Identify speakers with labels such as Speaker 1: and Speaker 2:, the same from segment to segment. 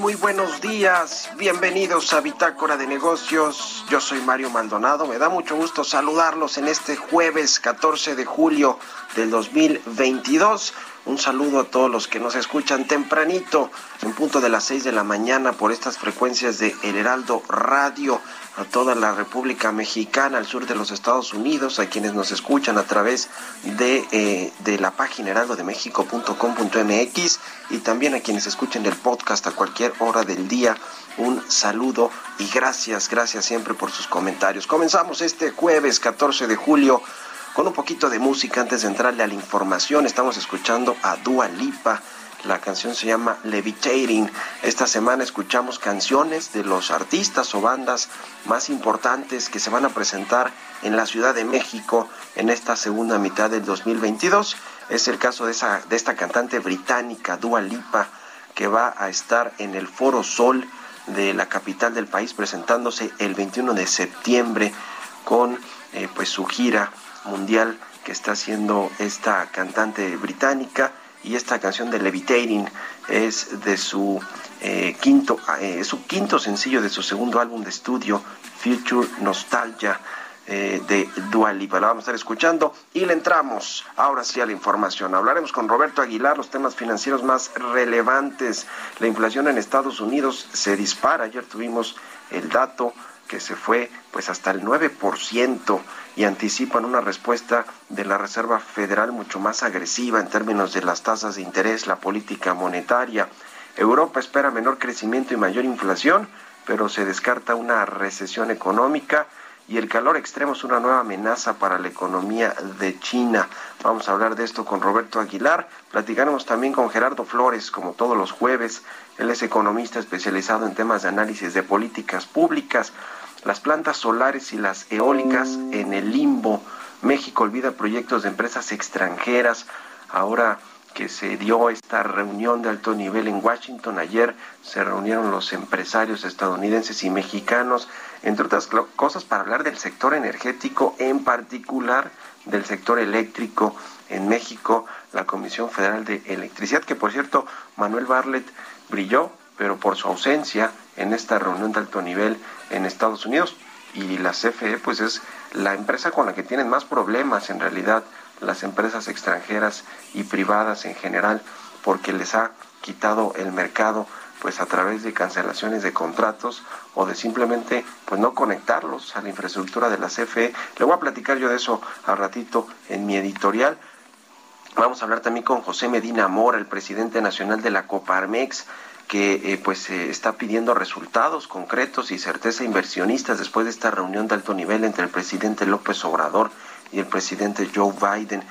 Speaker 1: Muy buenos días. Bienvenidos a Bitácora de Negocios. Yo soy Mario Maldonado. Me da mucho gusto saludarlos en este jueves 14 de julio del 2022. Un saludo a todos los que nos escuchan tempranito, en punto de las 6 de la mañana, por estas frecuencias de El Heraldo Radio, a toda la República Mexicana, al sur de los Estados Unidos, a quienes nos escuchan a través de, eh, de la página heraldodemexico.com.mx y también a quienes escuchen el podcast a cualquier hora del día. Un saludo y gracias, gracias siempre por sus comentarios. Comenzamos este jueves 14 de julio con un poquito de música antes de entrarle a la información. Estamos escuchando a Dua Lipa. La canción se llama Levitating. Esta semana escuchamos canciones de los artistas o bandas más importantes que se van a presentar en la Ciudad de México en esta segunda mitad del 2022. Es el caso de, esta cantante británica, Dua Lipa, que va a estar en el Foro Sol de la capital del país presentándose el 21 de septiembre con eh, pues su gira mundial que está haciendo esta cantante británica y esta canción de Levitating es de su eh, quinto eh, es su quinto sencillo de su segundo álbum de estudio Future Nostalgia eh, de Dua Lipa. La vamos a estar escuchando y le entramos ahora sí a la información. Hablaremos con Roberto Aguilar los temas financieros más relevantes. La inflación en Estados Unidos se dispara. Ayer tuvimos el dato que se fue pues hasta el 9% y anticipan una respuesta de la Reserva Federal mucho más agresiva en términos de las tasas de interés, la política monetaria. Europa espera menor crecimiento y mayor inflación, pero se descarta una recesión económica y el calor extremo es una nueva amenaza para la economía de China. Vamos a hablar de esto con Roberto Aguilar. Platicaremos también con Gerardo Flores, como todos los jueves. Él es economista especializado en temas de análisis de políticas públicas. Las plantas solares y las eólicas en el limbo. México olvida proyectos de empresas extranjeras. Ahora que se dio esta reunión de alto nivel en Washington. Ayer se reunieron los empresarios estadounidenses y mexicanos, entre otras cosas, para hablar del sector energético, en particular del sector eléctrico en México, la Comisión Federal de Electricidad, que por cierto, Manuel Barlet brilló, pero por su ausencia en esta reunión de alto nivel en Estados Unidos. Y la CFE, pues es la empresa con la que tienen más problemas en realidad las empresas extranjeras y privadas en general porque les ha quitado el mercado pues a través de cancelaciones de contratos o de simplemente pues no conectarlos a la infraestructura de la CFE. Le voy a platicar yo de eso al ratito en mi editorial. Vamos a hablar también con José Medina Mora, el presidente nacional de la Coparmex, que eh, pues eh, está pidiendo resultados concretos y certeza inversionistas después de esta reunión de alto nivel entre el presidente López Obrador y el presidente Joe Biden.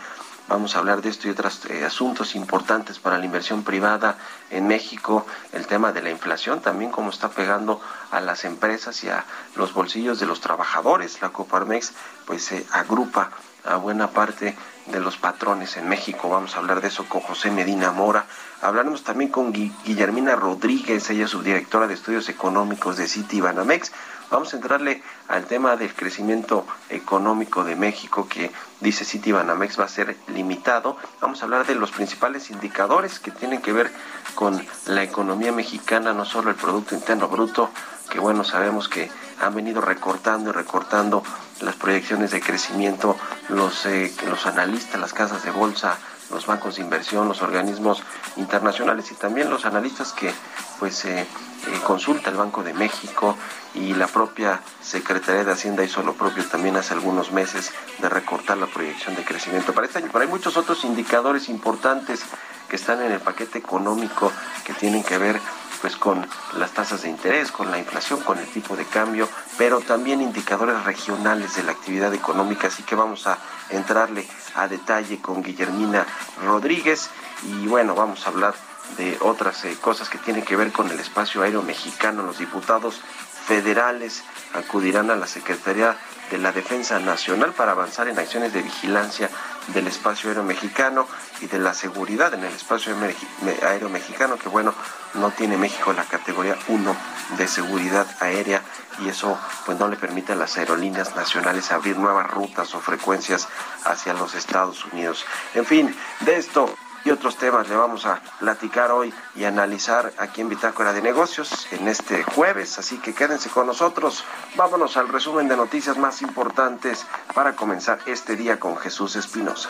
Speaker 1: Vamos a hablar de esto y otros eh, asuntos importantes para la inversión privada en México, el tema de la inflación, también cómo está pegando a las empresas y a los bolsillos de los trabajadores. La Coparmex pues se agrupa a buena parte de los patrones en México. Vamos a hablar de eso con José Medina Mora. Hablaremos también con Guillermina Rodríguez, ella es subdirectora de estudios económicos de City Banamex. Vamos a entrarle al tema del crecimiento económico de México que dice City Banamex va a ser limitado. Vamos a hablar de los principales indicadores que tienen que ver con la economía mexicana, no solo el Producto Interno Bruto, que bueno, sabemos que han venido recortando y recortando las proyecciones de crecimiento los, eh, los analistas, las casas de bolsa, los bancos de inversión, los organismos internacionales y también los analistas que pues eh, eh, consulta el Banco de México y la propia Secretaría de Hacienda hizo lo propio también hace algunos meses de recortar la proyección de crecimiento para este año. Pero hay muchos otros indicadores importantes que están en el paquete económico que tienen que ver pues con las tasas de interés, con la inflación, con el tipo de cambio, pero también indicadores regionales de la actividad económica, así que vamos a entrarle a detalle con Guillermina Rodríguez y bueno, vamos a hablar de otras eh, cosas que tienen que ver con el espacio aéreo mexicano. Los diputados federales acudirán a la Secretaría de la Defensa Nacional para avanzar en acciones de vigilancia del espacio aéreo mexicano y de la seguridad en el espacio aéreo mexicano, que bueno, no tiene México la categoría 1 de seguridad aérea y eso pues no le permite a las aerolíneas nacionales abrir nuevas rutas o frecuencias hacia los Estados Unidos. En fin, de esto y otros temas le vamos a platicar hoy y analizar aquí en Bitácora de Negocios en este jueves, así que quédense con nosotros. Vámonos al resumen de noticias más importantes para comenzar este día con Jesús Espinosa.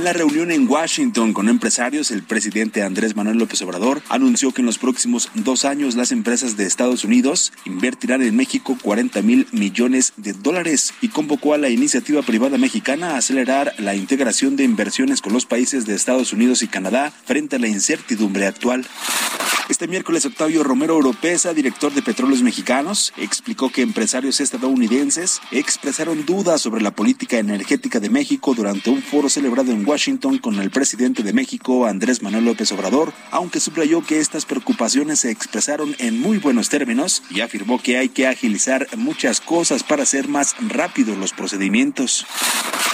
Speaker 2: En la reunión en Washington con empresarios, el presidente Andrés Manuel López Obrador anunció que en los próximos dos años las empresas de Estados Unidos invertirán en México 40 mil millones de dólares y convocó a la iniciativa privada mexicana a acelerar la integración de inversiones con los países de Estados Unidos y Canadá frente a la incertidumbre actual. Este miércoles, Octavio Romero Oropesa, director de Petróleos Mexicanos, explicó que empresarios estadounidenses expresaron dudas sobre la política energética de México durante un foro celebrado en Washington con el presidente de México, Andrés Manuel López Obrador, aunque subrayó que estas preocupaciones se expresaron en muy buenos términos y afirmó que hay que agilizar muchas cosas para hacer más rápidos los procedimientos.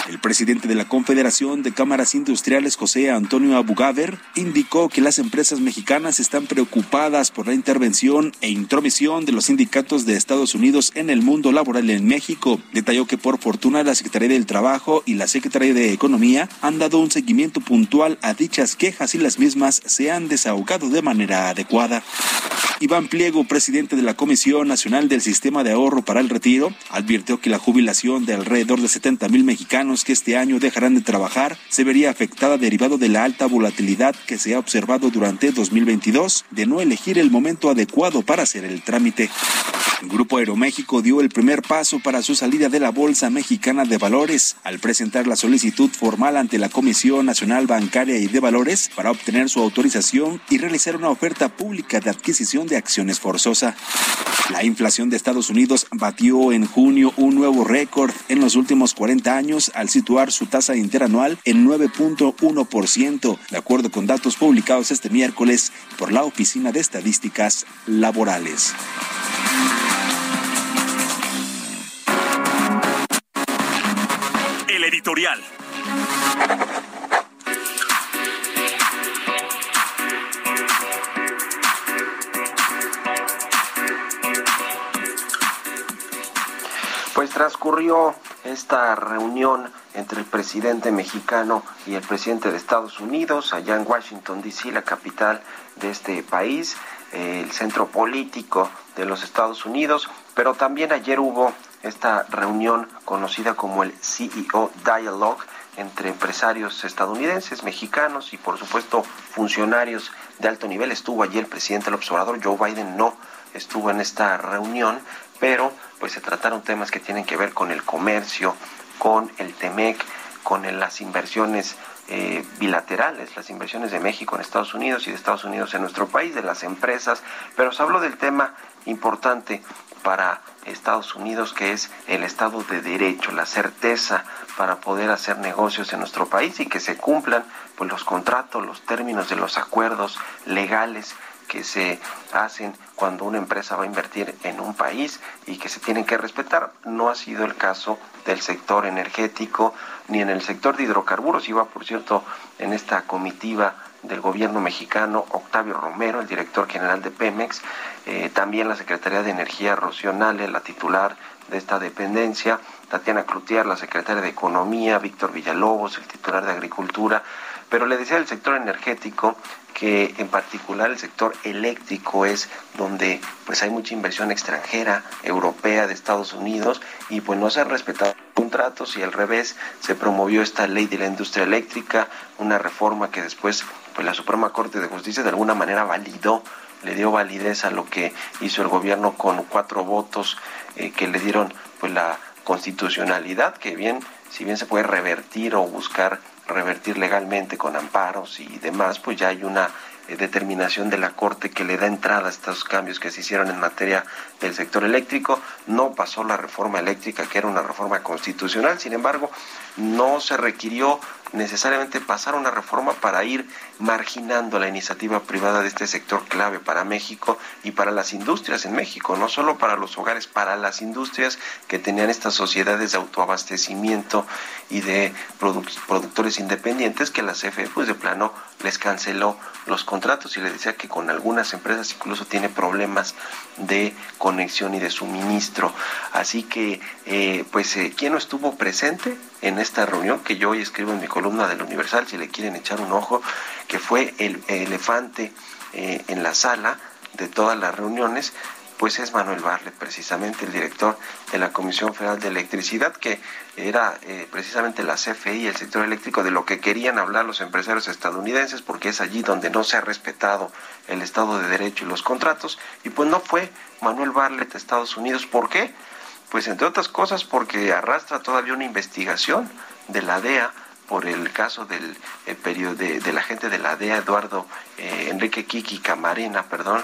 Speaker 2: El presidente de la Confederación de Cámaras Industriales, José Antonio Abugaber, indicó que las empresas mexicanas están preocupadas por la intervención e intromisión de los sindicatos de Estados Unidos en el mundo laboral en México. Detalló que por fortuna la Secretaría del Trabajo y la Secretaría de Economía han dado un seguimiento puntual a dichas quejas y las mismas se han desahogado de manera adecuada. Iván Pliego, presidente de la Comisión Nacional del Sistema de Ahorro para el Retiro, advirtió que la jubilación de alrededor de 70 mil mexicanos que este año dejarán de trabajar se vería afectada derivado de la alta volatilidad que se ha observado durante 2022 de no elegir el momento adecuado para hacer el trámite. El Grupo Aeroméxico dio el primer paso para su salida de la Bolsa Mexicana de Valores al presentar la solicitud formal ante la Comisión Nacional Bancaria y de Valores para obtener su autorización y realizar una oferta pública de adquisición de acciones forzosa. La inflación de Estados Unidos batió en junio un nuevo récord en los últimos 40 años al situar su tasa interanual en 9.1%, de acuerdo con datos publicados este miércoles por la Oficina de Estadísticas Laborales.
Speaker 3: El editorial.
Speaker 1: Pues transcurrió esta reunión entre el presidente mexicano y el presidente de Estados Unidos allá en Washington, D.C., la capital de este país, el centro político de los Estados Unidos, pero también ayer hubo esta reunión conocida como el CEO Dialogue entre empresarios estadounidenses, mexicanos y por supuesto funcionarios de alto nivel. Estuvo ayer el presidente del observador, Joe Biden no estuvo en esta reunión, pero pues se trataron temas que tienen que ver con el comercio, con el TEMEC, con las inversiones eh, bilaterales, las inversiones de México en Estados Unidos y de Estados Unidos en nuestro país, de las empresas, pero se habló del tema importante para Estados Unidos, que es el Estado de Derecho, la certeza para poder hacer negocios en nuestro país y que se cumplan pues, los contratos, los términos de los acuerdos legales que se hacen cuando una empresa va a invertir en un país y que se tienen que respetar. No ha sido el caso del sector energético ni en el sector de hidrocarburos. Iba, por cierto, en esta comitiva del gobierno mexicano, Octavio Romero, el director general de Pemex, eh, también la Secretaría de Energía, Rocío la titular de esta dependencia, Tatiana Cloutier, la secretaria de Economía, Víctor Villalobos, el titular de Agricultura, pero le decía el sector energético que en particular el sector eléctrico es donde pues hay mucha inversión extranjera, europea, de Estados Unidos y pues no se han respetado contratos y al revés se promovió esta ley de la industria eléctrica, una reforma que después pues la Suprema Corte de Justicia de alguna manera validó le dio validez a lo que hizo el gobierno con cuatro votos eh, que le dieron pues la constitucionalidad que bien si bien se puede revertir o buscar revertir legalmente con amparos y demás, pues ya hay una determinación de la Corte que le da entrada a estos cambios que se hicieron en materia del sector eléctrico. No pasó la reforma eléctrica, que era una reforma constitucional, sin embargo, no se requirió necesariamente pasar una reforma para ir marginando la iniciativa privada de este sector clave para México y para las industrias en México, no solo para los hogares, para las industrias que tenían estas sociedades de autoabastecimiento y de productores independientes que la CFE pues de plano les canceló los contratos y le decía que con algunas empresas incluso tiene problemas de conexión y de suministro. Así que, eh, pues, eh, ¿quién no estuvo presente en esta reunión? Que yo hoy escribo en mi columna del Universal, si le quieren echar un ojo, que fue el elefante eh, en la sala de todas las reuniones, pues es Manuel Barlet, precisamente el director de la Comisión Federal de Electricidad, que era eh, precisamente la CFE el sector eléctrico de lo que querían hablar los empresarios estadounidenses, porque es allí donde no se ha respetado el Estado de Derecho y los contratos, y pues no fue Manuel Barlet a Estados Unidos. ¿Por qué? Pues entre otras cosas porque arrastra todavía una investigación de la DEA por el caso del eh, periodo de, la gente de la DEA, Eduardo eh, Enrique Kiki Camarena, perdón,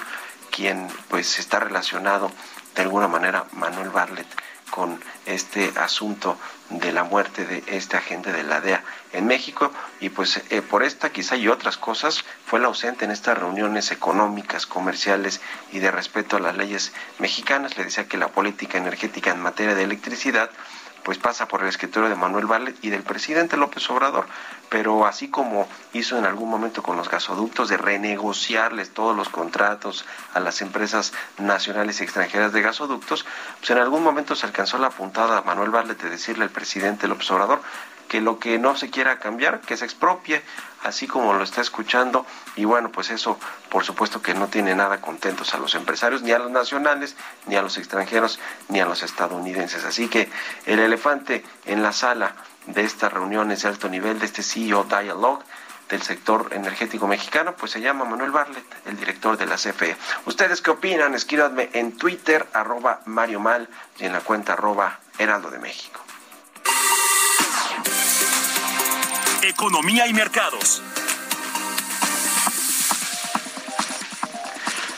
Speaker 1: quien pues está relacionado de alguna manera Manuel Barlet con este asunto de la muerte de este agente de la DEA en México y pues eh, por esta quizá y otras cosas fue el ausente en estas reuniones económicas, comerciales y de respeto a las leyes mexicanas. Le decía que la política energética en materia de electricidad pues pasa por el escritorio de Manuel Barlet y del presidente López Obrador, pero así como hizo en algún momento con los gasoductos de renegociarles todos los contratos a las empresas nacionales y extranjeras de gasoductos, pues en algún momento se alcanzó la puntada a Manuel Barlet de decirle al presidente López Obrador que lo que no se quiera cambiar, que se expropie, así como lo está escuchando. Y bueno, pues eso por supuesto que no tiene nada contentos a los empresarios, ni a los nacionales, ni a los extranjeros, ni a los estadounidenses. Así que el elefante en la sala de estas reuniones de alto nivel, de este CEO Dialogue, del sector energético mexicano, pues se llama Manuel Barlet, el director de la CFE. ¿Ustedes qué opinan? Escríbanme en Twitter, arroba Mario Mal, y en la cuenta arroba Heraldo de México.
Speaker 3: Economía y mercados.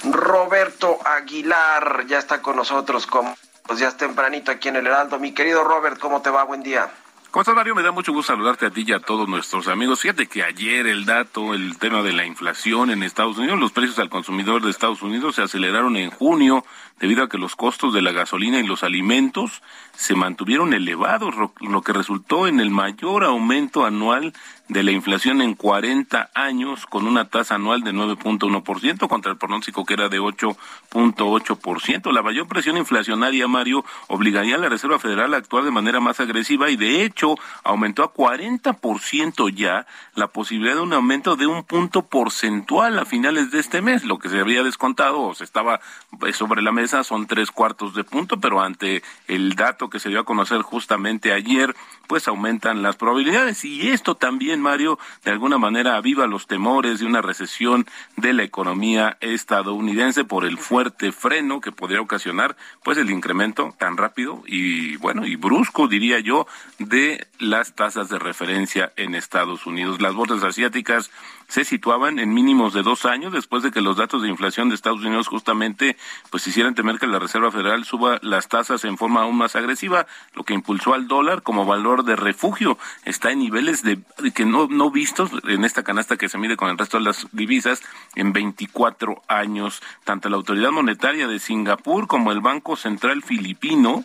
Speaker 1: Roberto Aguilar ya está con nosotros, como pues ya es tempranito aquí en el Heraldo. Mi querido Robert, ¿cómo te va? Buen día.
Speaker 4: ¿Cómo Mario? Me da mucho gusto saludarte a ti y a todos nuestros amigos. Fíjate que ayer el dato, el tema de la inflación en Estados Unidos, los precios al consumidor de Estados Unidos se aceleraron en junio debido a que los costos de la gasolina y los alimentos se mantuvieron elevados, lo que resultó en el mayor aumento anual de la inflación en 40 años, con una tasa anual de 9.1% contra el pronóstico que era de 8.8%. La mayor presión inflacionaria, Mario, obligaría a la Reserva Federal a actuar de manera más agresiva y, de hecho, aumentó a 40% ya la posibilidad de un aumento de un punto porcentual a finales de este mes. Lo que se había descontado o se estaba eh, sobre la mesa son tres cuartos de punto, pero ante el dato que se dio a conocer justamente ayer, pues aumentan las probabilidades. Y esto también también, Mario, de alguna manera aviva los temores de una recesión de la economía estadounidense por el fuerte freno que podría ocasionar pues el incremento tan rápido y bueno y brusco diría yo de las tasas de referencia en Estados Unidos. Las bolsas asiáticas se situaban en mínimos de dos años después de que los datos de inflación de Estados Unidos justamente pues hicieran temer que la Reserva Federal suba las tasas en forma aún más agresiva, lo que impulsó al dólar como valor de refugio. Está en niveles de que no, no vistos en esta canasta que se mide con el resto de las divisas en 24 años. Tanto la autoridad monetaria de Singapur como el Banco Central Filipino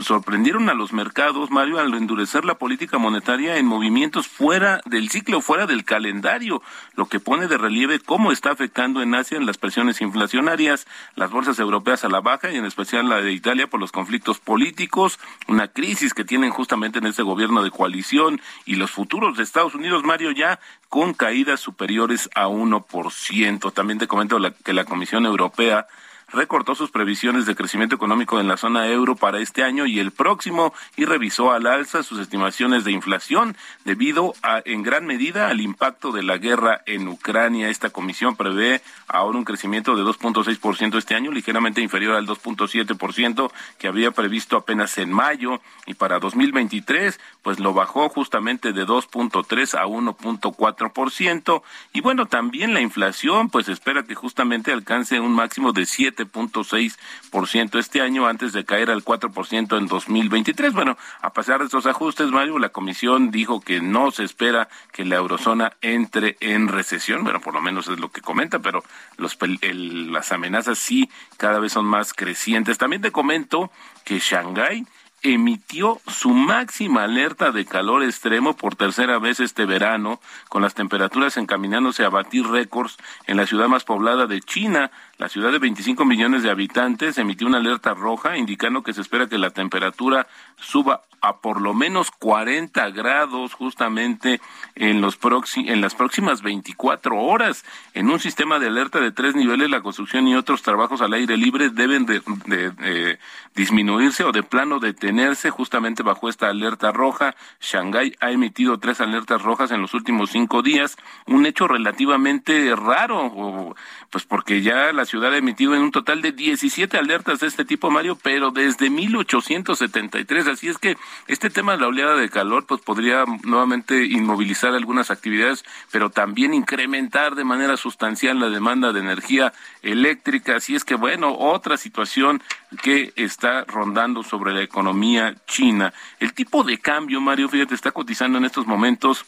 Speaker 4: sorprendieron a los mercados, Mario, al endurecer la política monetaria en movimientos fuera del ciclo, fuera del calendario lo que pone de relieve cómo está afectando en Asia las presiones inflacionarias, las bolsas europeas a la baja y en especial la de Italia por los conflictos políticos, una crisis que tienen justamente en ese gobierno de coalición y los futuros de Estados Unidos, Mario, ya con caídas superiores a 1%. También te comento que la Comisión Europea recortó sus previsiones de crecimiento económico en la zona euro para este año y el próximo y revisó al alza sus estimaciones de inflación debido a, en gran medida al impacto de la guerra en Ucrania. Esta comisión prevé ahora un crecimiento de 2.6% este año, ligeramente inferior al 2.7% que había previsto apenas en mayo y para 2023 pues lo bajó justamente de 2.3 a 1.4% y bueno, también la inflación pues espera que justamente alcance un máximo de 7 7.6% este año antes de caer al 4% en 2023. Bueno, a pesar de estos ajustes, Mario, la comisión dijo que no se espera que la eurozona entre en recesión. Bueno, por lo menos es lo que comenta, pero los, las amenazas sí cada vez son más crecientes. También te comento que Shanghái emitió su máxima alerta de calor extremo por tercera vez este verano, con las temperaturas encaminándose a batir récords en la ciudad más poblada de China, la ciudad de 25 millones de habitantes emitió una alerta roja indicando que se espera que la temperatura suba a por lo menos 40 grados justamente en, los en las próximas 24 horas. En un sistema de alerta de tres niveles, la construcción y otros trabajos al aire libre deben de, disminuirse o de plano detenerse justamente bajo esta alerta roja. Shanghái ha emitido tres alertas rojas en los últimos cinco días, un hecho relativamente raro, pues porque ya la ciudad ha emitido en un total de 17 alertas de este tipo, Mario, pero desde 1873. Así es que este tema de la oleada de calor, pues podría nuevamente inmovilizar algunas actividades, pero también incrementar de manera sustancial la demanda de energía eléctrica. Así es que, bueno, otra situación que está rondando sobre la economía china. El tipo de cambio, Mario, fíjate, está cotizando en estos momentos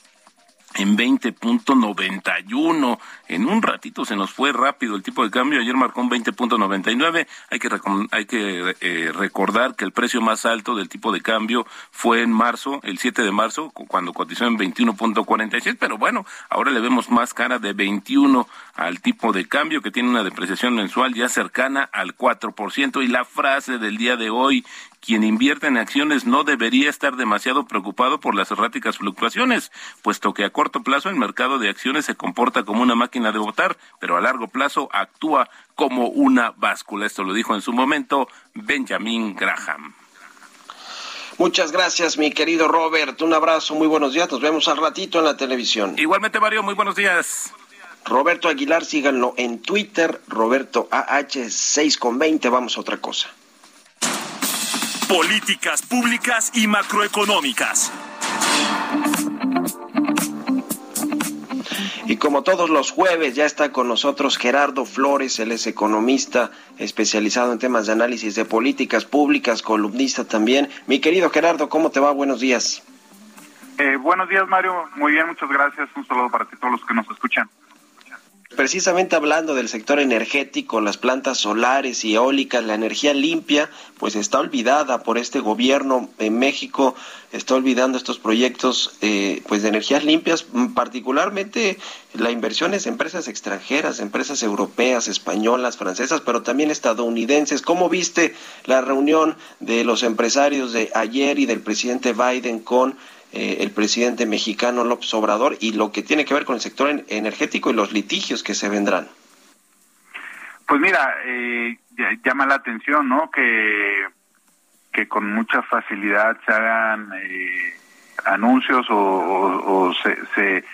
Speaker 4: en 20.91. En un ratito se nos fue rápido el tipo de cambio. Ayer marcó un 20.99. Hay que, hay que eh, recordar que el precio más alto del tipo de cambio fue en marzo, el 7 de marzo, cuando cotizó en 21.46. Pero bueno, ahora le vemos más cara de 21 al tipo de cambio que tiene una depreciación mensual ya cercana al 4%. Y la frase del día de hoy, quien invierte en acciones no debería estar demasiado preocupado por las erráticas fluctuaciones, puesto que a corto plazo el mercado de acciones se comporta como una máquina de votar, pero a largo plazo actúa como una báscula. Esto lo dijo en su momento Benjamin Graham.
Speaker 1: Muchas gracias, mi querido Robert. Un abrazo, muy buenos días. Nos vemos al ratito en la televisión.
Speaker 4: Igualmente, Mario, muy buenos días.
Speaker 1: Roberto Aguilar, síganlo en Twitter, Roberto AH6 con 20. Vamos a otra cosa.
Speaker 3: Políticas públicas y macroeconómicas.
Speaker 1: Y como todos los jueves, ya está con nosotros Gerardo Flores, él es economista especializado en temas de análisis de políticas públicas, columnista también. Mi querido Gerardo, ¿cómo te va? Buenos días.
Speaker 5: Eh, buenos días, Mario. Muy bien, muchas gracias. Un saludo para ti, todos los que nos escuchan.
Speaker 1: Precisamente hablando del sector energético, las plantas solares y eólicas, la energía limpia, pues está olvidada por este gobierno en México, está olvidando estos proyectos eh, pues de energías limpias, particularmente la inversión es empresas extranjeras, empresas europeas, españolas, francesas, pero también estadounidenses. ¿Cómo viste la reunión de los empresarios de ayer y del presidente Biden con eh, el presidente mexicano López Obrador y lo que tiene que ver con el sector energético y los litigios que se vendrán?
Speaker 5: Pues mira, eh, llama la atención, ¿no? Que, que con mucha facilidad se hagan eh, anuncios o, se, se,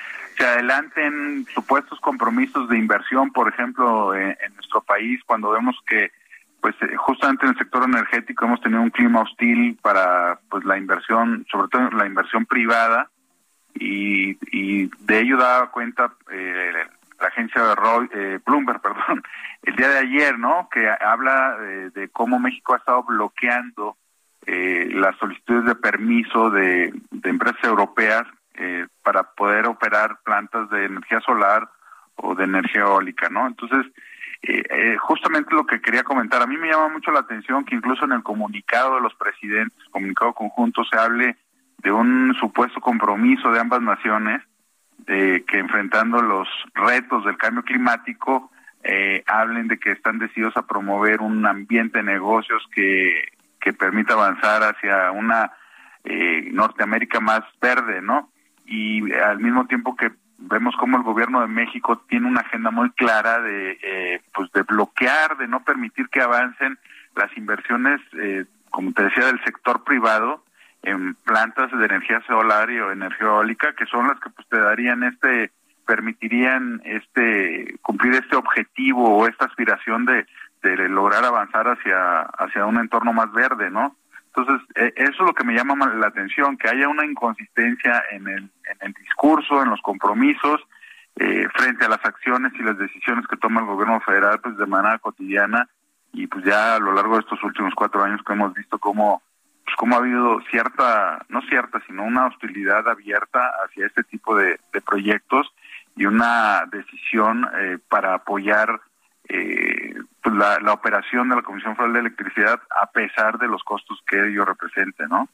Speaker 5: adelanten supuestos compromisos de inversión, por ejemplo, en, nuestro país, cuando vemos que pues eh, justamente en el sector energético hemos tenido un clima hostil para pues la inversión, sobre todo la inversión privada, y, y de ello da cuenta eh, la agencia de Roy, eh, Bloomberg, perdón, el día de ayer, ¿no? Que habla de, cómo México ha estado bloqueando eh, las solicitudes de permiso de, empresas europeas eh, para poder operar plantas de energía solar o de energía eólica, ¿no? Entonces, eh, justamente lo que quería comentar, a mí me llama mucho la atención que incluso en el comunicado de los presidentes, comunicado conjunto, se hable de un supuesto compromiso de ambas naciones de que enfrentando los retos del cambio climático eh, hablen de que están decididos a promover un ambiente de negocios que, que permita avanzar hacia una eh, Norteamérica más verde, ¿no? Y al mismo tiempo que vemos como el gobierno de México tiene una agenda muy clara de eh, pues de bloquear, de no permitir que avancen las inversiones, eh, como te decía, del sector privado en plantas de energía solar y o energía eólica, que son las que pues te darían este permitirían este cumplir este objetivo o esta aspiración de, de lograr avanzar hacia hacia un entorno más verde, ¿no? Entonces, e, eso es lo que me llama la atención, que haya una inconsistencia en el, en el discurso, en los compromisos, eh, frente a las acciones y las decisiones que toma el gobierno federal, pues de manera cotidiana, y pues ya a lo largo de estos últimos cuatro años que hemos visto cómo, pues cómo ha habido cierta, no cierta, sino una hostilidad abierta hacia este tipo de, de proyectos, y una decisión eh, para apoyar eh, la, la, operación de la Comisión Federal de Electricidad a pesar de los costos que ello represente, ¿no?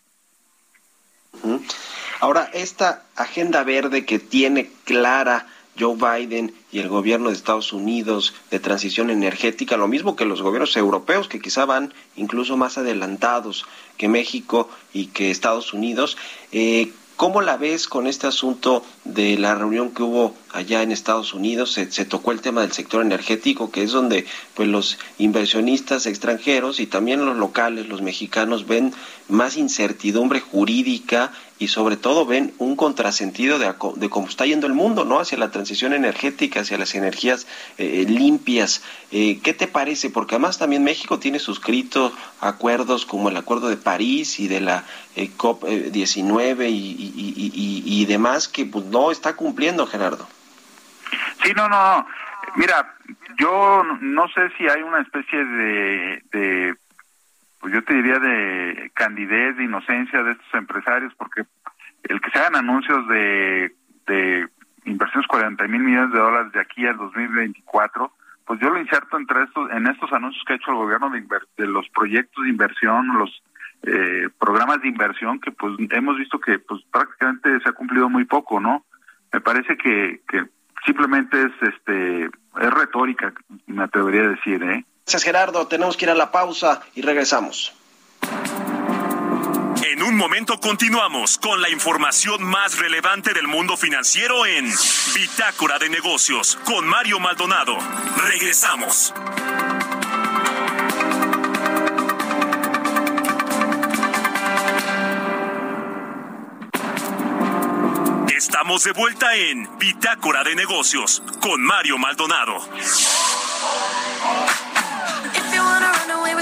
Speaker 1: Ahora, esta agenda verde que tiene clara Joe Biden y el gobierno de Estados Unidos de transición energética, lo mismo que los gobiernos europeos que quizá van incluso más adelantados que México y que Estados Unidos, eh, ¿Cómo la ves con este asunto de la reunión que hubo allá en Estados Unidos? Se, se, tocó el tema del sector energético, que es donde pues los inversionistas extranjeros y también los locales, los mexicanos, ven más incertidumbre jurídica y sobre todo ven un contrasentido de, de, cómo está yendo el mundo, ¿no? Hacia la transición energética, hacia las energías eh, limpias. Eh, ¿Qué te parece? Porque además también México tiene suscrito acuerdos como el Acuerdo de París y de la eh, COP19 y, y, y, demás que pues no está cumpliendo, Gerardo.
Speaker 5: Sí, no, no. Mira, yo no sé si hay una especie de pues yo te diría de candidez, de inocencia de estos empresarios, porque el que se hagan anuncios de, de inversiones 40 mil millones de dólares de aquí al 2024, pues yo lo inserto entre estos, en estos anuncios que ha hecho el gobierno de, de los proyectos de inversión, los eh, programas de inversión que pues hemos visto que pues prácticamente se ha cumplido muy poco, ¿no? Me parece que, que simplemente es este es retórica, me atrevería a decir, ¿eh?
Speaker 1: Gracias, Gerardo. Tenemos que ir a la pausa y regresamos.
Speaker 3: En un momento continuamos con la información más relevante del mundo financiero en Bitácora de Negocios con Mario Maldonado. Regresamos. Estamos de vuelta en Bitácora de Negocios con Mario Maldonado.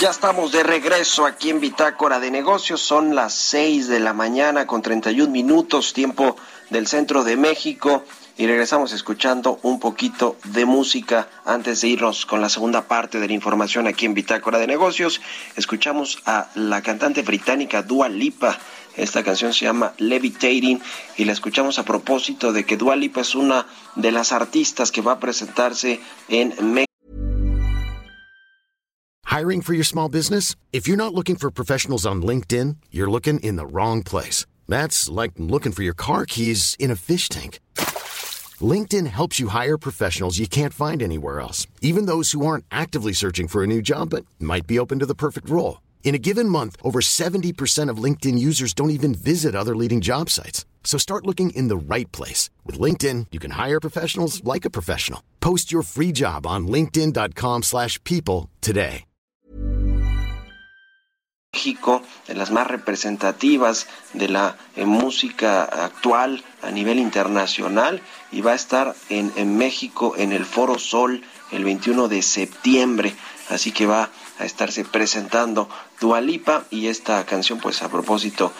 Speaker 1: Ya estamos de regreso aquí en Bitácora de Negocios. Son las 6 de la mañana con 31 minutos, tiempo del centro de México y regresamos escuchando un poquito de música antes de irnos con la segunda parte de la información aquí en Bitácora de Negocios. Escuchamos a la cantante británica Dua Lipa. Esta canción se llama Levitating y la escuchamos a propósito de que Dua Lipa es una de las artistas que va a presentarse en México.
Speaker 6: Hiring for your small business? If you're not looking for professionals on LinkedIn, you're looking in the wrong place. That's like looking for your car keys in a fish tank. LinkedIn helps you hire professionals you can't find anywhere else, even those who aren't actively searching for a new job but might be open to the perfect role. In a given month, over 70% of LinkedIn users don't even visit other leading job sites. So start looking in the right place. With LinkedIn, you can hire professionals like a professional. Post your free job on linkedin.com slash people today.
Speaker 1: México, de las más representativas de la eh, música actual a nivel internacional y va a estar en, en México en el Foro Sol el 21 de septiembre. Así que va a estarse presentando Dualipa y esta canción pues a propósito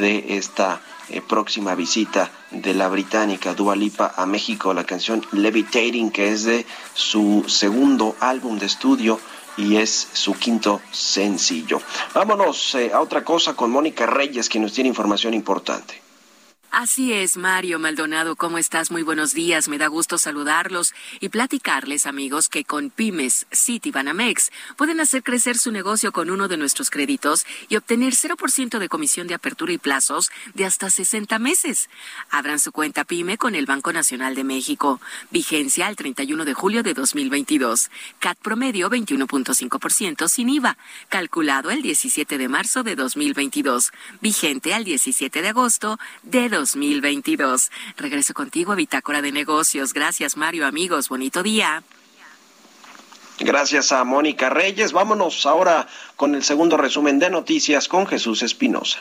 Speaker 1: de esta eh, próxima visita de la británica Dualipa a México, la canción Levitating que es de su segundo álbum de estudio y es su quinto sencillo. Vámonos eh, a otra cosa con Mónica Reyes que nos tiene información importante.
Speaker 7: Así es, Mario Maldonado, ¿cómo estás? Muy buenos días. Me da gusto saludarlos y platicarles, amigos, que con Pymes City Banamex pueden hacer crecer su negocio con uno de nuestros créditos y obtener 0% de comisión de apertura y plazos de hasta 60 meses. Abran su cuenta Pyme con el Banco Nacional de México. Vigencia al 31 de julio de 2022. CAT promedio 21.5% sin IVA. Calculado el 17 de marzo de 2022. Vigente al 17 de agosto de 2022. 2022. Regreso contigo a Bitácora de Negocios. Gracias, Mario, amigos. Bonito día.
Speaker 1: Gracias a Mónica Reyes. Vámonos ahora con el segundo resumen de noticias con Jesús Espinosa.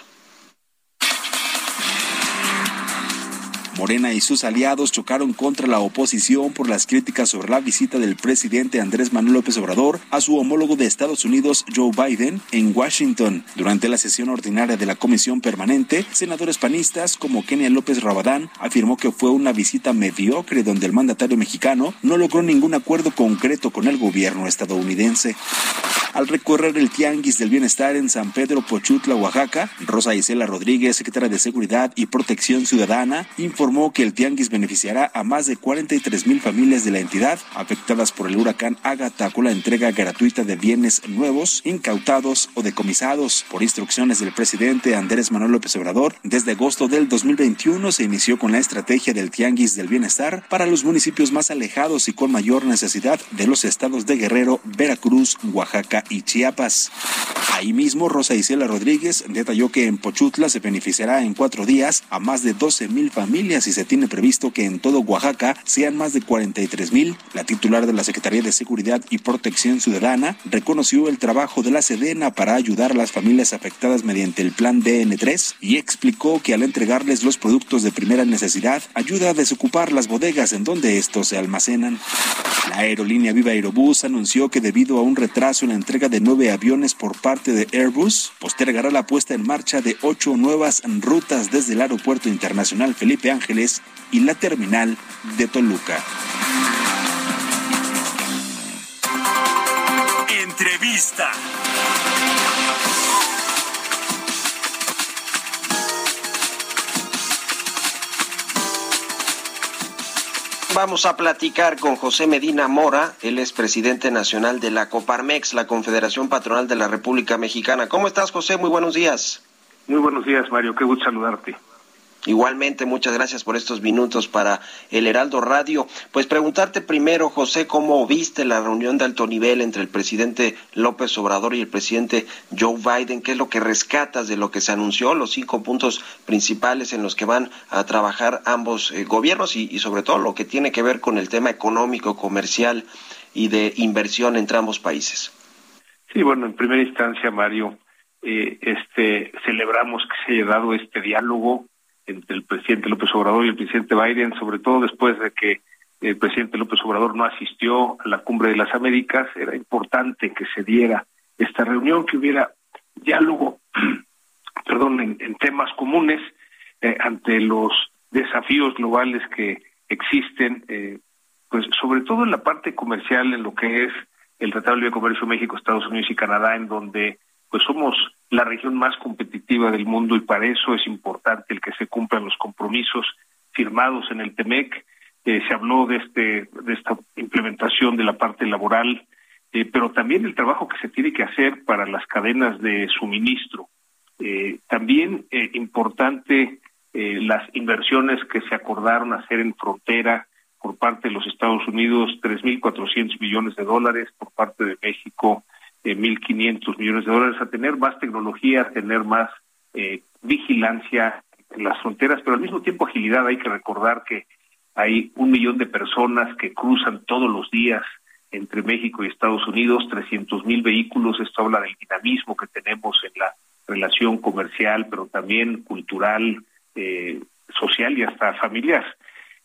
Speaker 2: Morena y sus aliados chocaron contra la oposición por las críticas sobre la visita del presidente Andrés Manuel López Obrador a su homólogo de Estados Unidos, Joe Biden, en Washington. Durante la sesión ordinaria de la comisión permanente, senadores panistas como Kenia López Rabadán afirmó que fue una visita mediocre donde el mandatario mexicano no logró ningún acuerdo concreto con el gobierno estadounidense. Al recorrer el Tianguis del Bienestar en San Pedro Pochutla, Oaxaca, Rosa Isela Rodríguez, secretaria de Seguridad y Protección Ciudadana, informó que el Tianguis beneficiará a más de 43 mil familias de la entidad afectadas por el huracán Ágata con la entrega gratuita de bienes nuevos, incautados o decomisados. Por instrucciones del presidente Andrés Manuel López Obrador, desde agosto del 2021 se inició con la estrategia del Tianguis del Bienestar para los municipios más alejados y con mayor necesidad de los estados de Guerrero, Veracruz, Oaxaca y Chiapas. Ahí mismo, Rosa Isela Rodríguez detalló que en Pochutla se beneficiará en cuatro días a más de 12 mil familias y se tiene previsto que en todo Oaxaca sean más de 43 mil. La titular de la Secretaría de Seguridad y Protección Ciudadana reconoció el trabajo de la Sedena para ayudar a las familias afectadas mediante el plan DN3 y explicó que al entregarles los productos de primera necesidad ayuda a desocupar las bodegas en donde estos se almacenan. La aerolínea Viva Aerobús anunció que debido a un retraso en la entrega de nueve aviones por parte de Airbus, postergará la puesta en marcha de ocho nuevas rutas desde el Aeropuerto Internacional Felipe Ángeles y la terminal de Toluca.
Speaker 3: Entrevista.
Speaker 1: Vamos a platicar con José Medina Mora, él es presidente nacional de la Coparmex, la Confederación Patronal de la República Mexicana. ¿Cómo estás, José? Muy buenos días.
Speaker 8: Muy buenos días, Mario. Qué gusto saludarte.
Speaker 1: Igualmente, muchas gracias por estos minutos para el Heraldo Radio. Pues preguntarte primero, José, ¿cómo viste la reunión de alto nivel entre el presidente López Obrador y el presidente Joe Biden? ¿Qué es lo que rescatas de lo que se anunció, los cinco puntos principales en los que van a trabajar ambos eh, gobiernos y, sobre todo lo que tiene que ver con el tema económico, comercial y de inversión entre ambos países?
Speaker 8: Sí, bueno, en primera instancia, Mario, eh, este, celebramos que se haya dado este diálogo entre el presidente López Obrador y el presidente Biden, sobre todo después de que el presidente López Obrador no asistió a la cumbre de las Américas, era importante que se diera esta reunión, que hubiera diálogo, perdón, en, temas comunes eh, ante los desafíos globales que existen, pues sobre todo en la parte comercial, en lo que es el Tratado de Libre Comercio México, Estados Unidos y Canadá, en donde pues somos la región más competitiva del mundo y para eso es importante el que se cumplan los compromisos firmados en el TEMEC. Eh, se habló de este de esta implementación de la parte laboral, eh, pero también el trabajo que se tiene que hacer para las cadenas de suministro. Eh, también importante las inversiones que se acordaron hacer en frontera por parte de los Estados Unidos, 3.400 millones de dólares, por parte de México, eh, 1.500 millones de dólares, a tener más tecnología, a tener más vigilancia en las fronteras, pero al mismo tiempo agilidad. Hay que recordar que hay un millón de personas que cruzan todos los días entre México y Estados Unidos, 300 mil vehículos. Esto habla del dinamismo que tenemos en la relación comercial, pero también cultural, eh, social y hasta familiar.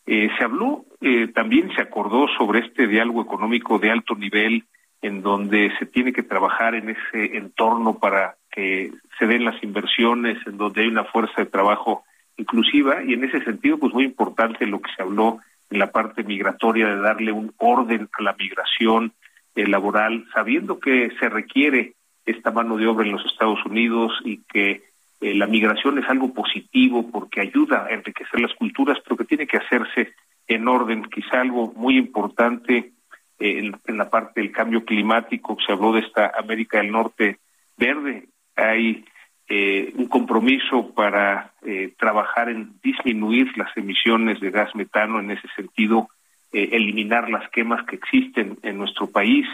Speaker 8: Eh, se habló, eh, también se acordó sobre este diálogo económico de alto nivel en donde se tiene que trabajar en ese entorno para que se den las inversiones, en donde hay una fuerza de trabajo inclusiva. Y en ese sentido pues muy importante lo que se habló en la parte migratoria de darle un orden a la migración eh, laboral sabiendo que se requiere esta mano de obra en los Estados Unidos y que eh, la migración es algo positivo porque ayuda a enriquecer las culturas pero que tiene que hacerse en orden. Quizá algo muy importante eh, en, la parte del cambio climático se habló de esta América del Norte verde hay eh, un compromiso para eh, trabajar en disminuir las emisiones de gas metano, en ese sentido, eh, eliminar las quemas que existen en nuestro país,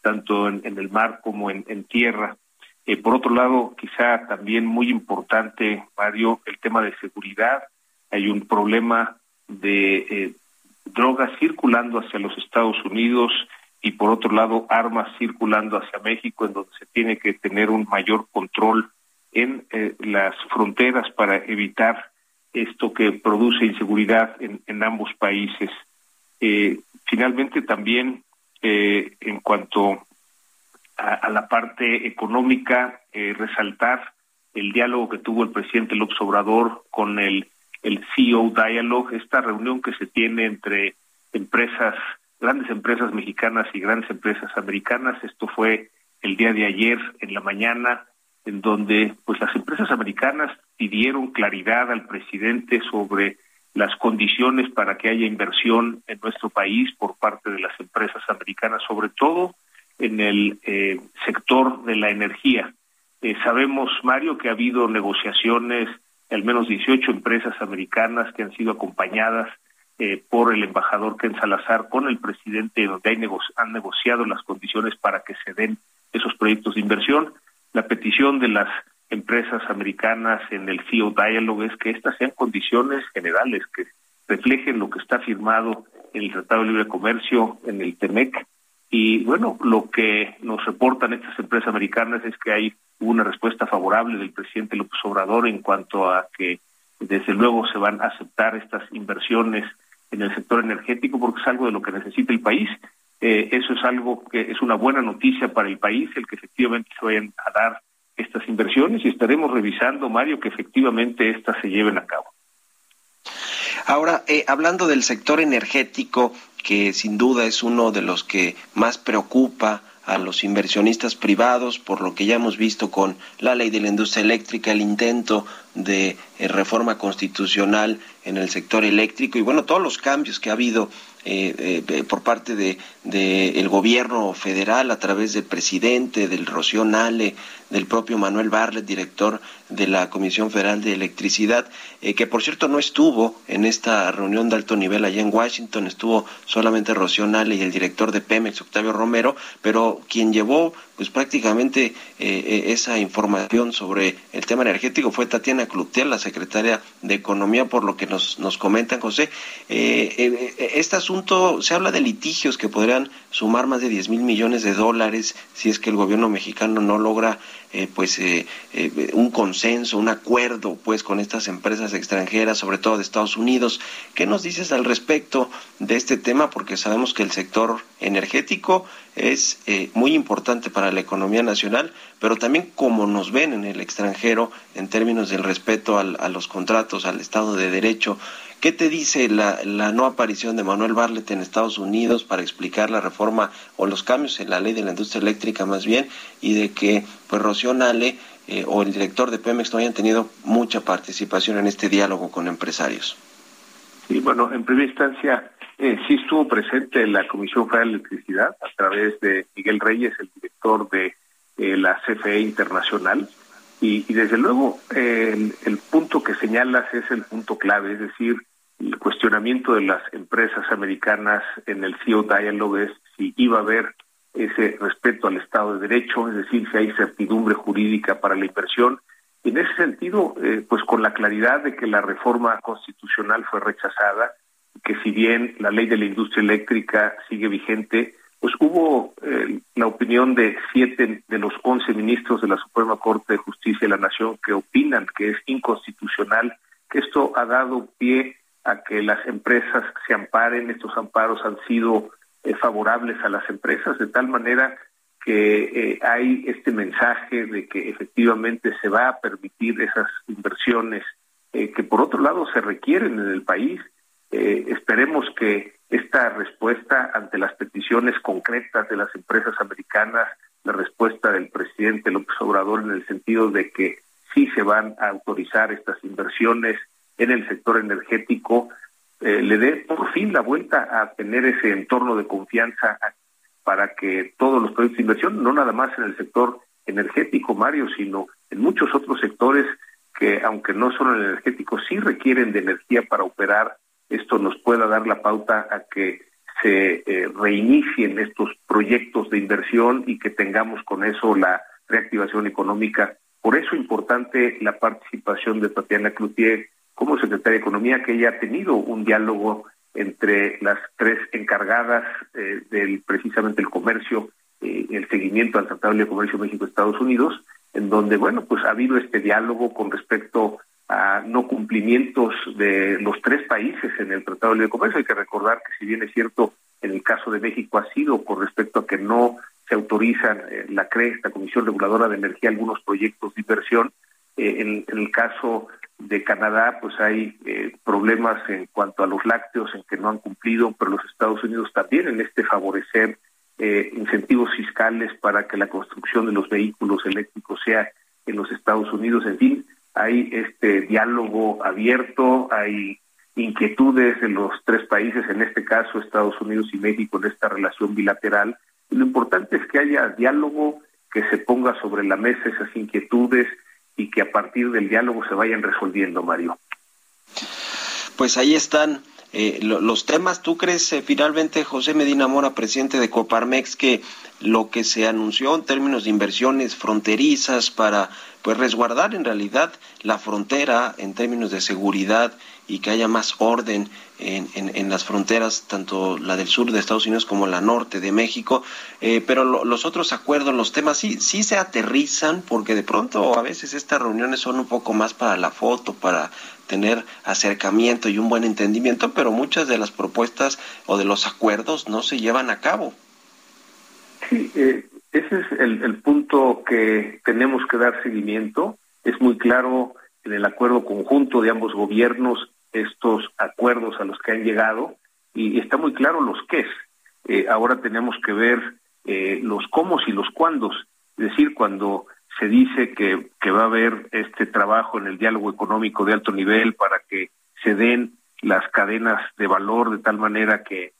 Speaker 8: tanto en, el mar como en, tierra. por otro lado, quizá también muy importante, Mario, el tema de seguridad. Hay un problema de drogas circulando hacia los Estados Unidos y por otro lado armas circulando hacia México, en donde se tiene que tener un mayor control en eh, las fronteras para evitar esto que produce inseguridad en, ambos países. Eh, finalmente, también eh, en cuanto a, la parte económica, resaltar el diálogo que tuvo el presidente López Obrador con el, el CEO Dialogue, esta reunión que se tiene entre empresas, grandes empresas mexicanas y grandes empresas americanas. Esto fue el día de ayer en la mañana en donde pues las empresas americanas pidieron claridad al presidente sobre las condiciones para que haya inversión en nuestro país por parte de las empresas americanas, sobre todo en el eh, sector de la energía. Eh, sabemos, Mario, que ha habido negociaciones, al menos 18 empresas americanas que han sido acompañadas eh, por el embajador Ken Salazar con el presidente, donde hay han negociado las condiciones para que se den esos proyectos de inversión. La petición de las empresas americanas en el CEO Dialogue es que estas sean condiciones generales, que reflejen lo que está firmado en el Tratado de Libre Comercio, en el TEMEC. Y bueno, lo que nos reportan estas empresas americanas es que hay una respuesta favorable del presidente López Obrador en cuanto a que desde luego se van a aceptar estas inversiones en el sector energético porque es algo de lo que necesita el país eh, eso es algo que es una buena noticia para el país, el que efectivamente se vayan a dar estas inversiones y estaremos revisando, Mario, que efectivamente estas se lleven a cabo.
Speaker 1: Ahora, eh, hablando del sector energético, que sin duda es uno de los que más preocupa a los inversionistas privados, por lo que ya hemos visto con la ley de la industria eléctrica, el intento de eh, reforma constitucional en el sector eléctrico y bueno, todos los cambios que ha habido eh, eh, por parte de, el gobierno federal a través del presidente, del Rocío Nale, del propio Manuel Barlet, director de la Comisión Federal de Electricidad, eh, que por cierto no estuvo en esta reunión de alto nivel allá en Washington, estuvo solamente Rocío Nale y el director de Pemex, Octavio Romero, pero quien llevó pues prácticamente esa información sobre el tema energético fue Tatiana Clutier, la secretaria de Economía, por lo que nos, nos comentan, José. este asunto se habla de litigios que podrían sumar más de 10 mil millones de dólares si es que el gobierno mexicano no logra eh, pues eh, eh, un consenso, un acuerdo pues con estas empresas extranjeras, sobre todo de Estados Unidos. ¿Qué nos dices al respecto de este tema? Porque sabemos que el sector energético es muy importante para la economía nacional, pero también como nos ven en el extranjero en términos del respeto a los contratos, al Estado de Derecho. ¿Qué te dice la, la, no aparición de Manuel Barlet en Estados Unidos para explicar la reforma o los cambios en la ley de la industria eléctrica más bien y de que pues Rocío Nale eh, o el director de Pemex no hayan tenido mucha participación en este diálogo con empresarios?
Speaker 8: Sí, bueno, en primera instancia eh, sí estuvo presente en la Comisión Federal de Electricidad a través de Miguel Reyes, el director de eh, la CFE Internacional. Y, desde luego el, punto que señalas es el punto clave, es decir, el cuestionamiento de las empresas americanas en el CEO Dialogue es si iba a haber ese respeto al Estado de Derecho, es decir, si hay certidumbre jurídica para la inversión. Y en ese sentido, eh, pues con la claridad de que la reforma constitucional fue rechazada, que si bien la ley de la industria eléctrica sigue vigente, pues hubo eh, la opinión de siete de los once ministros de la Suprema Corte de Justicia de la Nación que opinan que es inconstitucional, que esto ha dado pie a que las empresas se amparen. Estos amparos han sido eh, favorables a las empresas, de tal manera que eh, hay este mensaje de que efectivamente se va a permitir esas inversiones que por otro lado se requieren en el país. Esperemos que esta respuesta ante las peticiones concretas de las empresas americanas, la respuesta del presidente López Obrador en el sentido de que sí se van a autorizar estas inversiones en el sector energético, eh, le dé por fin la vuelta a tener ese entorno de confianza para que todos los proyectos de inversión, no nada más en el sector energético, Mario, sino en muchos otros sectores que, aunque no son el energético, sí requieren de energía para operar esto nos pueda dar la pauta a que se eh, reinicien estos proyectos de inversión y que tengamos con eso la reactivación económica. Por eso es importante la participación de Tatiana Cloutier como secretaria de Economía, que ella ha tenido un diálogo entre las tres encargadas eh, del precisamente el comercio, eh, el seguimiento al Tratado de Comercio México-Estados Unidos, en donde, bueno, pues ha habido este diálogo con respecto a no cumplimientos de los tres países en el Tratado de Libre Comercio. Hay que recordar que si bien es cierto, en el caso de México ha sido con respecto a que no se autorizan eh, la CRE, esta Comisión Reguladora de Energía, algunos proyectos de inversión. Eh, en, el caso de Canadá, pues hay eh, problemas en cuanto a los lácteos en que no han cumplido, pero los Estados Unidos también en este favorecer incentivos fiscales para que la construcción de los vehículos eléctricos sea en los Estados Unidos. En fin, hay este diálogo abierto, hay inquietudes de los tres países, en este caso Estados Unidos y México, en esta relación bilateral. Y lo importante es que haya diálogo, que se ponga sobre la mesa esas inquietudes y que a partir del diálogo se vayan resolviendo, Mario.
Speaker 1: Pues ahí están eh, los temas. ¿Tú crees eh, finalmente, José Medina Mora, presidente de Coparmex, que lo que se anunció en términos de inversiones fronterizas para pues resguardar en realidad la frontera en términos de seguridad y que haya más orden en, en, las fronteras, tanto la del sur de Estados Unidos como la norte de México. Eh, pero los otros acuerdos, los temas sí, sí se aterrizan porque de pronto a veces estas reuniones son un poco más para la foto, para tener acercamiento y un buen entendimiento, pero muchas de las propuestas o de los acuerdos no se llevan a cabo.
Speaker 8: Sí, eh, ese es el, punto que tenemos que dar seguimiento. Es muy claro en el acuerdo conjunto de ambos gobiernos estos acuerdos a los que han llegado y está muy claro los qué. Eh, ahora tenemos que ver eh, los cómo y los cuándos. Es decir, cuando se dice que, que va a haber este trabajo en el diálogo económico de alto nivel para que se den las cadenas de valor de tal manera que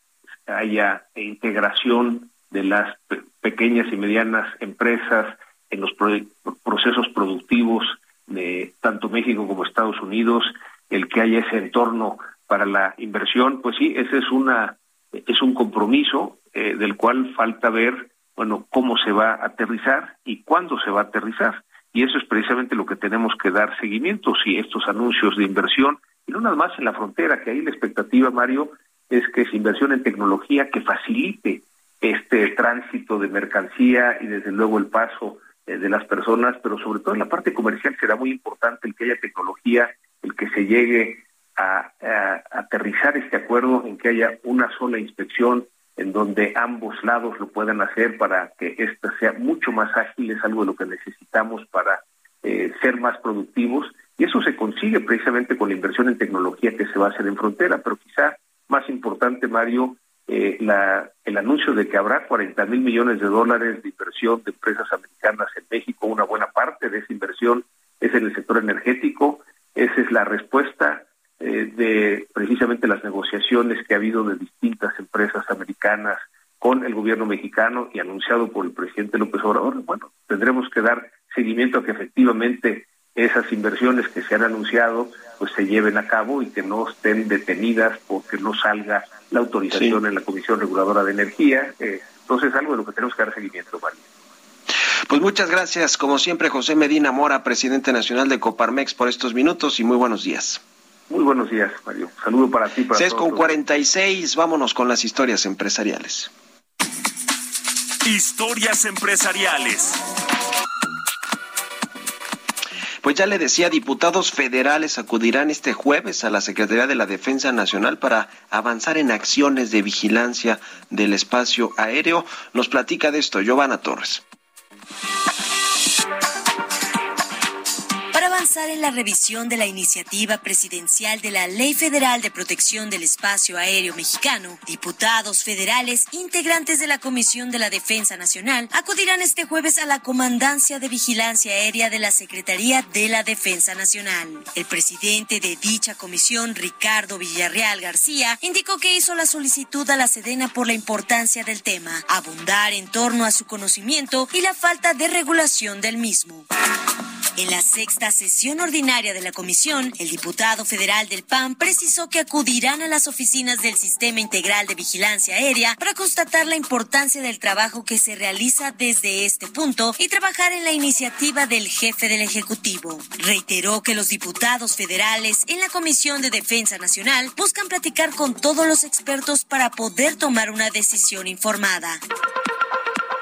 Speaker 8: haya integración de las pequeñas y medianas empresas en los procesos productivos de tanto México como Estados Unidos, el que haya ese entorno para la inversión, pues sí, ese es una es un compromiso eh, del cual falta ver, bueno, cómo se va a aterrizar y cuándo se va a aterrizar. Y eso es precisamente lo que tenemos que dar seguimiento, si estos anuncios de inversión, y no nada más en la frontera, que ahí la expectativa, Mario, es que es inversión en tecnología que facilite este tránsito de mercancía y desde luego el paso eh, de las personas, pero sobre todo en la parte comercial será muy importante el que haya tecnología, el que se llegue a, aterrizar este acuerdo, en que haya una sola inspección en donde ambos lados lo puedan hacer para que esta sea mucho más ágil, es algo de lo que necesitamos para eh, ser más productivos. Y eso se consigue precisamente con la inversión en tecnología que se va a hacer en frontera, pero quizá más importante, Mario, eh, la, el anuncio de que habrá 40 mil millones de dólares de inversión de empresas americanas en México, una buena parte de esa inversión es en el sector energético, esa es la respuesta eh, de precisamente las negociaciones que ha habido de distintas empresas americanas con el gobierno mexicano y anunciado por el presidente López Obrador. Bueno, tendremos que dar seguimiento a que efectivamente esas inversiones que se han anunciado pues se lleven a cabo y que no estén detenidas porque no salga la autorización en la Comisión Reguladora de Energía. Eh, entonces, algo de lo que tenemos que dar seguimiento, Mario.
Speaker 1: Pues muchas gracias, como siempre, José Medina Mora, presidente nacional de Coparmex, por estos minutos y muy buenos días.
Speaker 8: Muy buenos días, Mario. Saludo para ti. Para
Speaker 1: 6 con 46, vámonos con las historias empresariales.
Speaker 3: Historias empresariales.
Speaker 1: Pues ya le decía, diputados federales acudirán este jueves a la Secretaría de la Defensa Nacional para avanzar en acciones de vigilancia del espacio aéreo. Nos platica de esto Giovanna Torres.
Speaker 9: En la revisión de la iniciativa presidencial de la Ley Federal de Protección del Espacio Aéreo Mexicano, diputados federales integrantes de la Comisión de la Defensa Nacional acudirán este jueves a la Comandancia de Vigilancia Aérea de la Secretaría de la Defensa Nacional. El presidente de dicha comisión, Ricardo Villarreal García, indicó que hizo la solicitud a la Sedena por la importancia del tema, abundar en torno a su conocimiento y la falta de regulación del mismo. En la sexta sesión ordinaria de la comisión, el diputado federal del PAN precisó que acudirán a las oficinas del Sistema Integral de Vigilancia Aérea para constatar la importancia del trabajo que se realiza desde este punto y trabajar en la iniciativa del jefe del Ejecutivo. Reiteró que los diputados federales en la Comisión de Defensa Nacional buscan platicar con todos los expertos para poder tomar una decisión informada.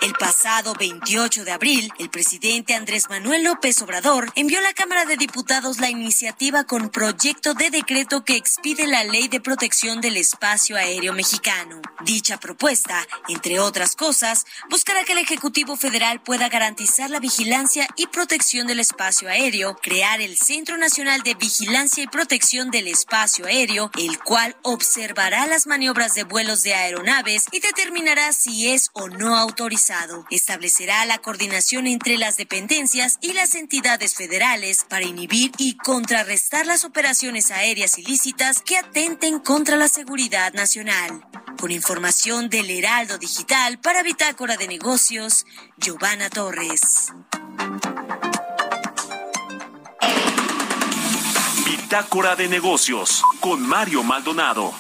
Speaker 9: El pasado 28 de abril, el presidente Andrés Manuel López Obrador envió a la Cámara de Diputados la iniciativa con proyecto de decreto que expide la Ley de Protección del Espacio Aéreo Mexicano. Dicha propuesta, entre otras cosas, buscará que el Ejecutivo Federal pueda garantizar la vigilancia y protección del espacio aéreo, crear el Centro Nacional de Vigilancia y Protección del Espacio Aéreo, el cual observará las maniobras de vuelos de aeronaves y determinará si es o no autorizado establecerá la coordinación entre las dependencias y las entidades federales para inhibir y contrarrestar las operaciones aéreas ilícitas que atenten contra la seguridad nacional. Con información del Heraldo Digital para Bitácora de Negocios, Giovanna Torres.
Speaker 3: Bitácora de Negocios con Mario Maldonado.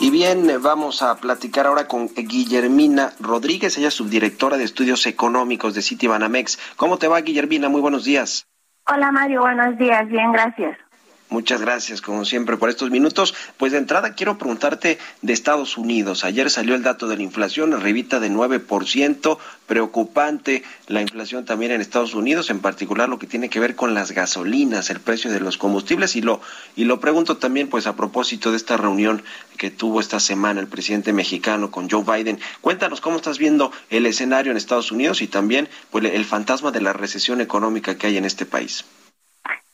Speaker 1: Y bien, vamos a platicar ahora con Guillermina Rodríguez, ella es subdirectora de estudios económicos de Citibanamex. ¿Cómo te va, Guillermina? Muy buenos días.
Speaker 10: Hola, Mario, buenos días. Bien, gracias.
Speaker 1: Muchas gracias, como siempre, por estos minutos. Pues de entrada quiero preguntarte de Estados Unidos. Ayer salió el dato de la inflación, arribita de 9%, preocupante la inflación también en Estados Unidos, en particular lo que tiene que ver con las gasolinas, el precio de los combustibles y lo y lo pregunto también pues a propósito de esta reunión que tuvo esta semana el presidente mexicano con Joe Biden. Cuéntanos cómo estás viendo el escenario en Estados Unidos y también pues el fantasma de la recesión económica que hay en este país.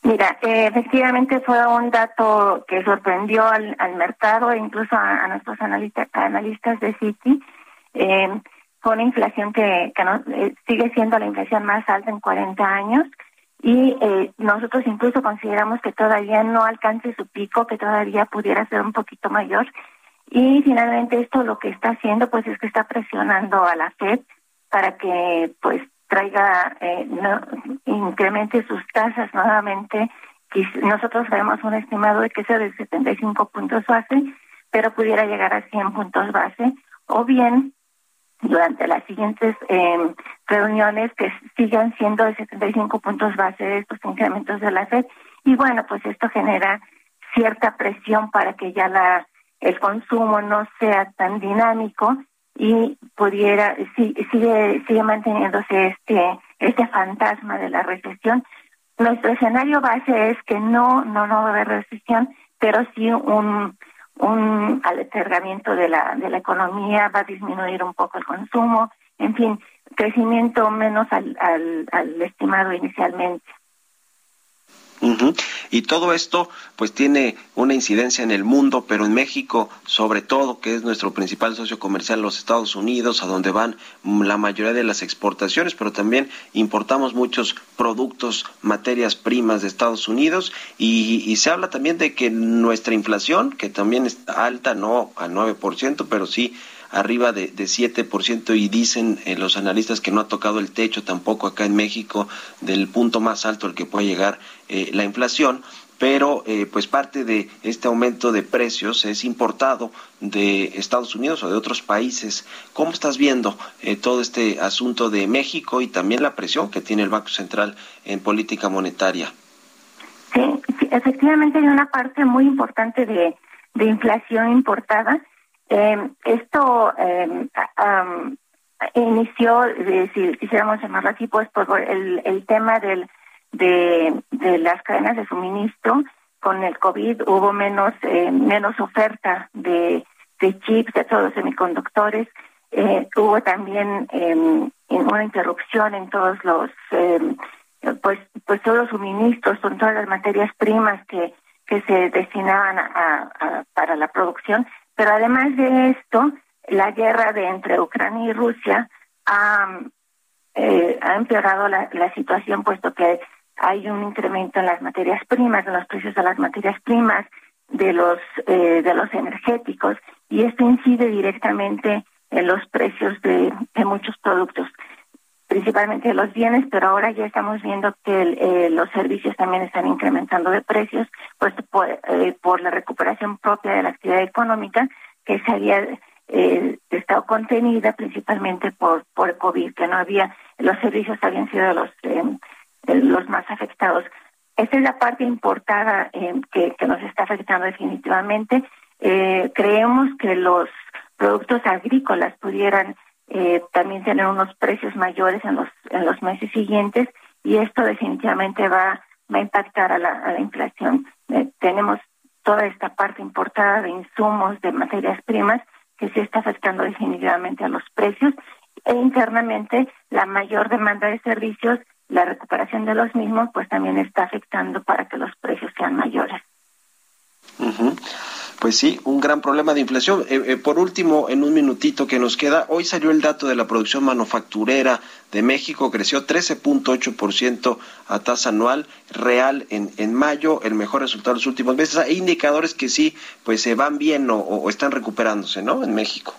Speaker 10: Mira, eh, efectivamente fue un dato que sorprendió al, mercado e incluso a, nuestros analistas, de Citi. Eh, fue una inflación que, eh, sigue siendo la inflación más alta en 40 años y nosotros incluso consideramos que todavía no alcance su pico, que todavía pudiera ser un poquito mayor. Y finalmente esto lo que está haciendo pues es que está presionando a la Fed para que pues traiga, eh, no, incremente sus tasas nuevamente. Nosotros vemos un estimado de que sea de 75 puntos base, pero pudiera llegar a 100 puntos base, o bien durante las siguientes eh, reuniones que sigan siendo de 75 puntos base estos incrementos de la FED. Y bueno, pues esto genera cierta presión para que ya la el consumo no sea tan dinámico y pudiera sigue sigue manteniéndose este este fantasma de la recesión nuestro escenario base es que no no no va a haber recesión pero sí un un altergamiento de la de la economía va a disminuir un poco el consumo en fin, crecimiento menos al, al, al estimado inicialmente.
Speaker 1: Y todo esto pues tiene una incidencia en el mundo, pero en México sobre todo, que es nuestro principal socio comercial, los Estados Unidos, a donde van la mayoría de las exportaciones, pero también importamos muchos productos, materias primas de Estados Unidos. Y, se habla también de que nuestra inflación, que también es alta, no al 9%, pero sí arriba de, de 7% y dicen eh, los analistas que no ha tocado el techo tampoco acá en México del punto más alto al que puede llegar eh, la inflación pero eh, pues parte de este aumento de precios es importado de Estados Unidos o de otros países. ¿Cómo estás viendo todo este asunto de México y también la presión que tiene el Banco Central en política monetaria?
Speaker 10: Sí, efectivamente hay una parte muy importante de, de inflación importada eh, esto eh, inició, si quisiéramos llamarlo así, pues por el, tema del, de, las cadenas de suministro. Con el COVID hubo menos, eh, menos oferta de, chips, de todos los semiconductores. Eh, hubo también eh, una interrupción en todos los, em, pues, pues todos los suministros, con todas las materias primas que, que se destinaban a, para la producción pero además de esto, la guerra de entre Ucrania y Rusia ha, eh, ha empeorado la, situación, puesto que hay un incremento en las materias primas, en los precios de las materias primas, de los eh, de los energéticos, y esto incide directamente en los precios de muchos productos, principalmente los bienes, pero ahora ya estamos viendo que eh, los servicios también están incrementando de precios, pues por, eh, la recuperación propia de la actividad económica que se había eh, estado contenida principalmente por por COVID, que no había los servicios habían sido los los más afectados. Esta es la parte importada que, que nos está afectando definitivamente. creemos que los productos agrícolas pudieran eh, también tener unos precios mayores en los en los meses siguientes y esto definitivamente va va a impactar a la, a la inflación. Eh, tenemos toda esta parte importada de insumos, de materias primas, que sí está afectando definitivamente a los precios e internamente la mayor demanda de servicios, la recuperación de los mismos, pues también está afectando para que los precios sean mayores.
Speaker 1: Pues sí, un gran problema de inflación. Eh, eh, por último, en un minutito que nos queda, hoy salió el dato de la producción manufacturera de México, creció 13.8% a tasa anual real en, en mayo, el mejor resultado de los últimos meses. Hay indicadores que sí, pues se van bien o, o están recuperándose, ¿no? En México.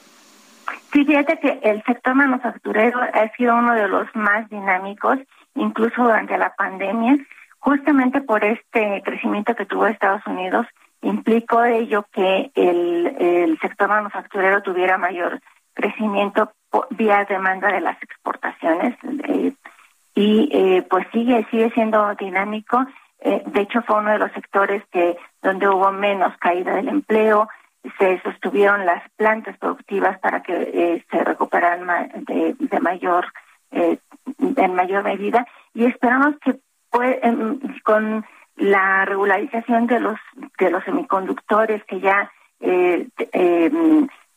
Speaker 10: Sí, fíjate que el sector manufacturero ha sido uno de los más dinámicos, incluso durante la pandemia, justamente por este crecimiento que tuvo Estados Unidos implicó ello que el, sector manufacturero tuviera mayor crecimiento vía demanda de las exportaciones eh, y eh, pues sigue sigue siendo dinámico. Eh, de hecho fue uno de los sectores que donde hubo menos caída del empleo se sostuvieron las plantas productivas para que eh, se recuperaran de, de mayor en mayor medida y esperamos que pues, con la regularización de los de los semiconductores que ya eh, eh,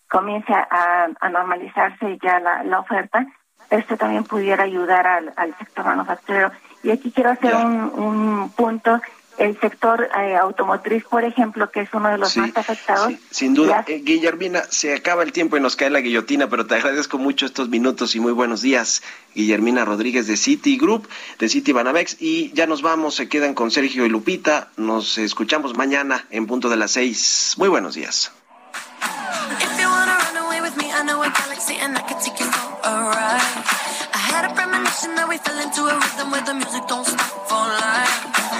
Speaker 10: comienza a, a, normalizarse ya la, la, oferta, esto también pudiera ayudar al, al sector manufacturero. Y aquí quiero hacer un, un punto el sector eh, automotriz, por ejemplo, que es uno de los más afectados. Sí,
Speaker 1: sin duda. Eh, Guillermina, se acaba el tiempo y nos cae la guillotina, pero te agradezco mucho estos minutos y muy buenos días. Guillermina Rodríguez de City Group, de City Banamex. Y ya nos vamos, se quedan con Sergio y Lupita. Nos escuchamos mañana en punto de las seis. Muy buenos días.